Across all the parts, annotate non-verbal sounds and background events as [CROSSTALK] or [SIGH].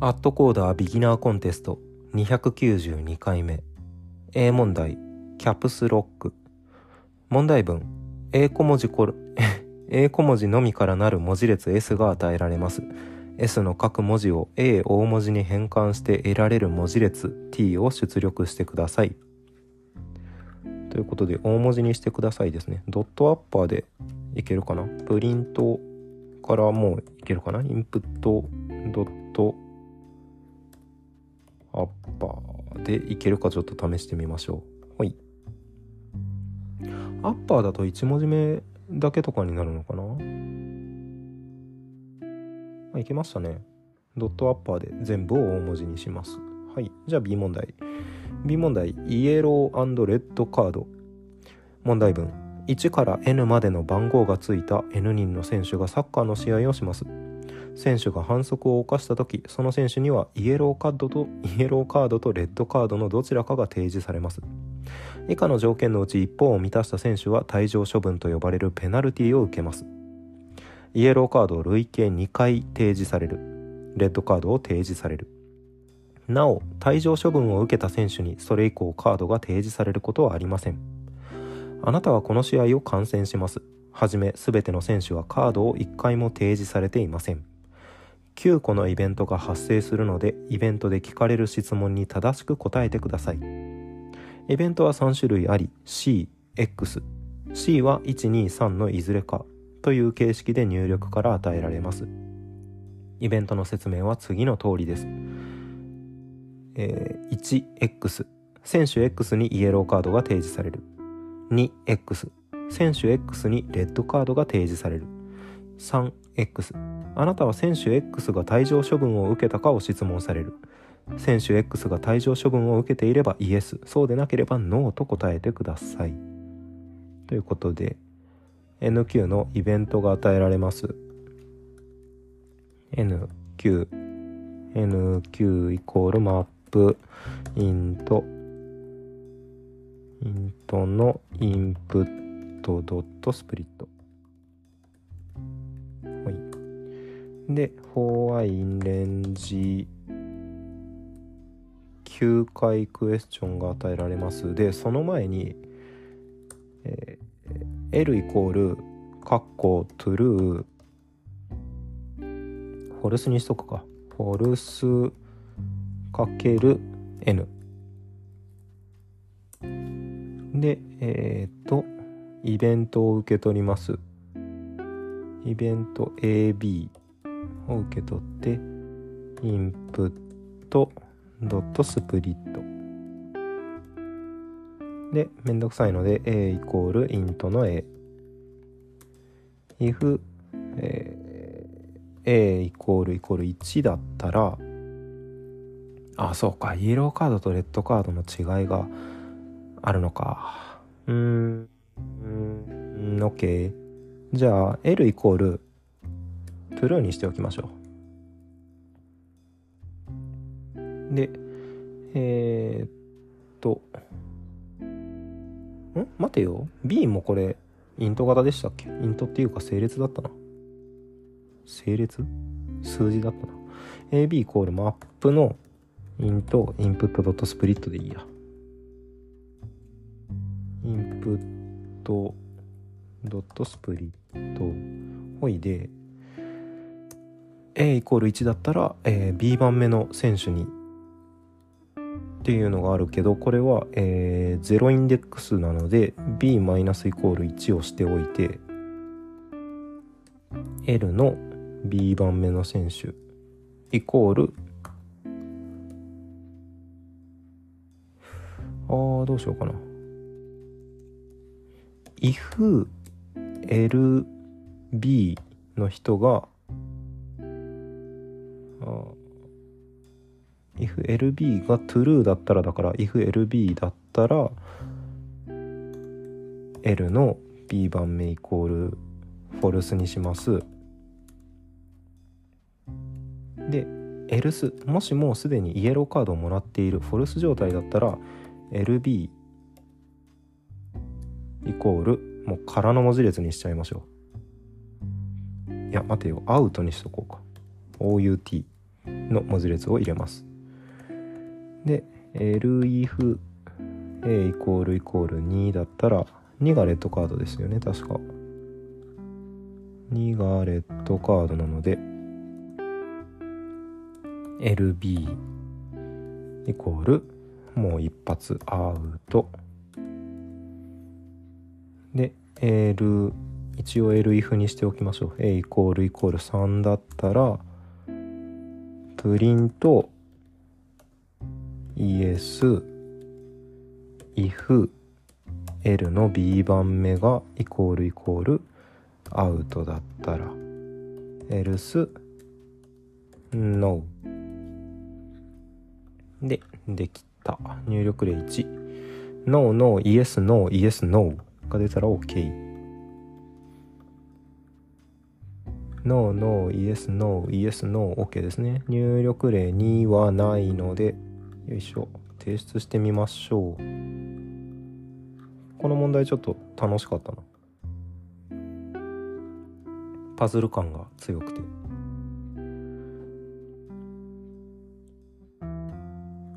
アットコーダービギナーコンテスト292回目。A 問題キャプスロック。問題文 A 小文字こ A [LAUGHS] 小文字のみからなる文字列 S が与えられます。S の各文字を A 大文字に変換して得られる文字列 T を出力してください。ということで大文字にしてくださいですね。ドットアッパーでいけるかな？プリントからもういけるかな？インプットドットアッパー。でいけるかちょっと試してみましょう。はい。アッパーだと1文字目だけとかになるのかな？あいけましたね。ドットアッパーで全部を大文字にします。はい。じゃあ B 問題。B 問題。イエローレッドカード問題文。1から N までの番号がついた N 人の選手がサッカーの試合をします。選手が反則を犯した時その選手にはイエローカードとイエローカードとレッドカードのどちらかが提示されます。以下の条件のうち一方を満たした選手は退場処分と呼ばれるペナルティを受けます。イエローカードを累計2回提示される。レッドカードを提示される。なお退場処分を受けた選手にそれ以降カードが提示されることはありません。あなたはこの試合を観戦します。はじめ全ての選手はカードを1回も提示されていません。9個のイベントが発生するのでイベントで聞かれる質問に正しく答えてください。イベントは3種類あり C、X C は123のいずれかという形式で入力から与えられます。イベントの説明は次の通りです、えー、1X 選手 X にイエローカードが提示される。2X 選手 X にレッドカードが提示される。3X あなたは選手 X が退場処分を受けたかを質問される。選手 X が退場処分を受けていればイエス。そうでなければノーと答えてください。ということで NQ のイベントが与えられます。NQ NQ イコールマップ。イント。イントのインプットドットスプリット。でフォアインレンジ9回クエスチョンが与えられます。でその前に、えー、L イコールカッコトゥルーフォルスにしとくか。フォルスかける N でえっ、ー、とイベントを受け取ります。イベント AB を受け取ってインプットドットスプリット。でめんどくさいので a イコールイントの a if、えー、a イコールイコール1だったらあそうかイエローカードとレッドカードの違いがあるのか。うーんうん OK じゃあ L イコールトゥルーにしておきましょう。でえー、っとん？待てよ。B もこれイント型でしたっけ？イントっていうか整列だったな整列？数字だったな AB イコールマップのイントインプットドットスプリットでいいや。インプットドットスプリット。ほいで A イコール1だったら、えー、B 番目の選手にっていうのがあるけどこれは、えー、0インデックスなので B マイナスイコール1をしておいて L の B 番目の選手イコールあーどうしようかな。if LB の人が if LB が true だったらだから if LB だったら L の B 番目イコールフォルスにします。で else もしもうすでにイエローカードをもらっているフォルス状態だったら LB イコールもう空の文字列にしちゃいましょう。いや待てよ。アウトにしとこうか。OUT の文字列を入れます。で LIF A イコールイコール2だったら2がレッドカードですよね確か。2がレッドカードなので LB イコールもう一発アウト。で L 一応 L if にしておきましょう。A イコールイコール3だったらプリント yes if L の B 番目がイコールイコールアウトだったら else no でできた入力例1 no no yes no yes no が出たら OK no no yes no yes no OK ですね入力例2はないのでよいしょ。提出してみましょう。この問題ちょっと楽しかったな。パズル感が強くて。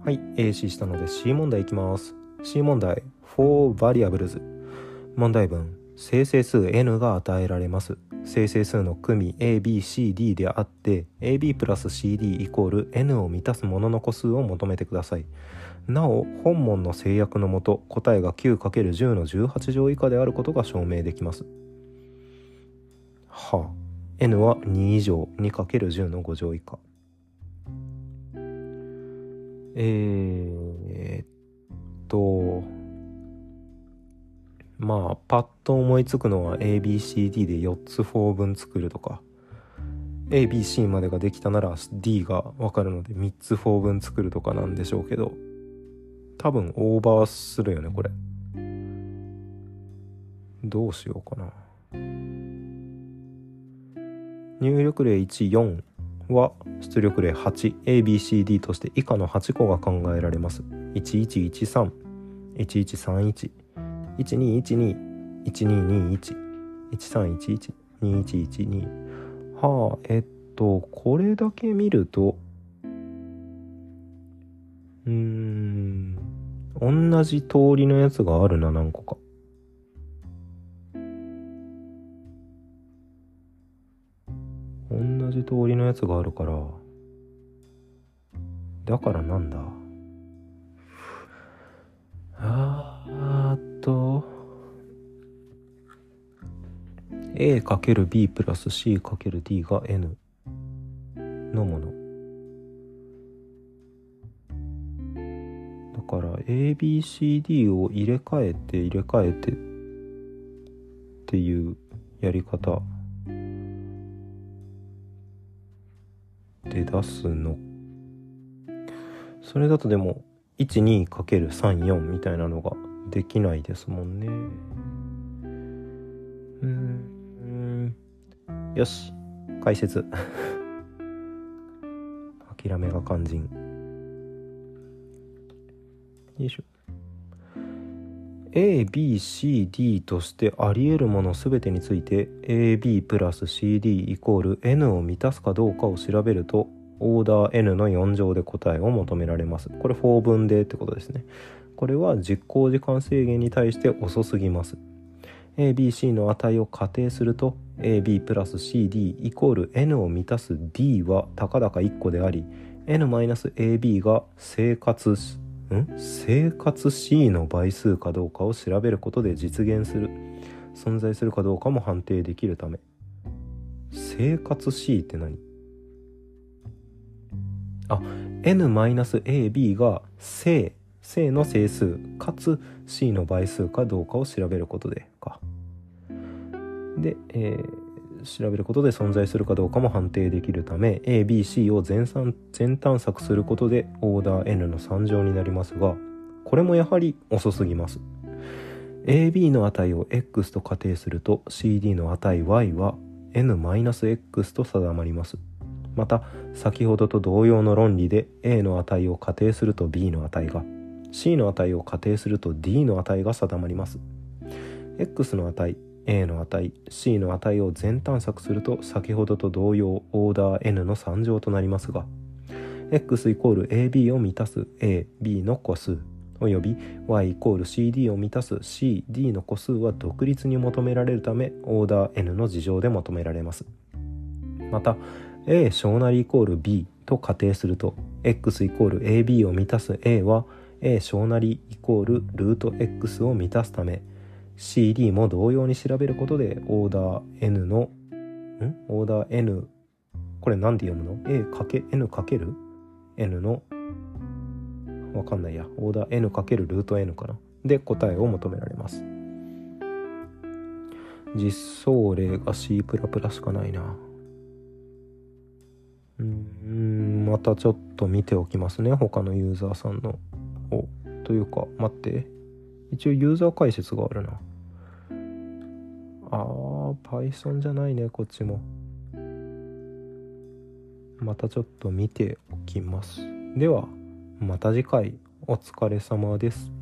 はい AC したので C 問題いきます。C 問題。4 variables 問題文。生成数 n が与えられます。生成数の組 ABCD であって AB プラス CD イコール n を満たすものの個数を求めてください。なお本問の制約のもと答えが 9×10 の18乗以下であることが証明できます。はあ。N は2以上 2×10 の5乗以下。えー、っとまあパッと思いつくのは ABCD で4つ4分作るとか。ABC までができたなら D が分かるので3つ4分作るとかなんでしょうけど。多分オーバーするよねこれ。どうしようかな。入力例14は出力例 8ABCD として以下の8個が考えられます。11131131 121212122113112112はあえっとこれだけ見るとうーん同じ通りのやつがあるな何個か。同じ通りのやつがあるからだからなんだ？あー。っと a×b プラス c×d が n のもの。だから ABCD を入れ替えて入れ替えてっていうやり方で出すの。それだとでも 12×34 みたいなのができないですもんね。うん。よし。解説。[LAUGHS] 諦めが肝心。よいしょ。ABCD としてあり得るもの全てについて AB プラス CD イコール N を満たすかどうかを調べるとオーダー N の4乗で答えを求められます。これ4分でってことですね。これは実行時間制限に対して遅すぎます。ABC の値を仮定すると AB プラス CD イコール N を満たす D はたかだか1個であり N-AB が生活ん？生活 C の倍数かどうかを調べることで実現する。存在するかどうかも判定できるため。生活 C って何？あ N-AB が正正の整数かつ C の倍数かどうかを調べることでか。で、えー調べることで存在するかどうかも判定できるため ABC を全全探索することでオーダー N の3乗になりますがこれもやはり遅すぎます。AB の値を X と仮定すると CD の値 Y は N-X と定まります。また先ほどと同様の論理で A の値を仮定すると B の値が C の値を仮定すると D の値が定まります。X の値 A の値 C の値を全探索すると先ほどと同様オーダー N の3乗となりますが x イコール ab を満たす ab の個数および y イコール cd を満たす cd の個数は独立に求められるためオーダー n の事情で求められます。また a 小なりイコール b と仮定すると x イコール ab を満たす a は a 小なりイコールルート x を満たすため CD も同様に調べることでオーダー n のん？オーダー n これ何で読むの ?a かけ n かける？N のわかんないや。オーダー n かけるルート n かな。で答えを求められます。実装例が C++ しかないな。うんまたちょっと見ておきますね。他のユーザーさんの。おというか待って。一応ユーザー解説があるな。あー Python じゃないねこっちも。またちょっと見ておきます。ではまた次回。お疲れ様です。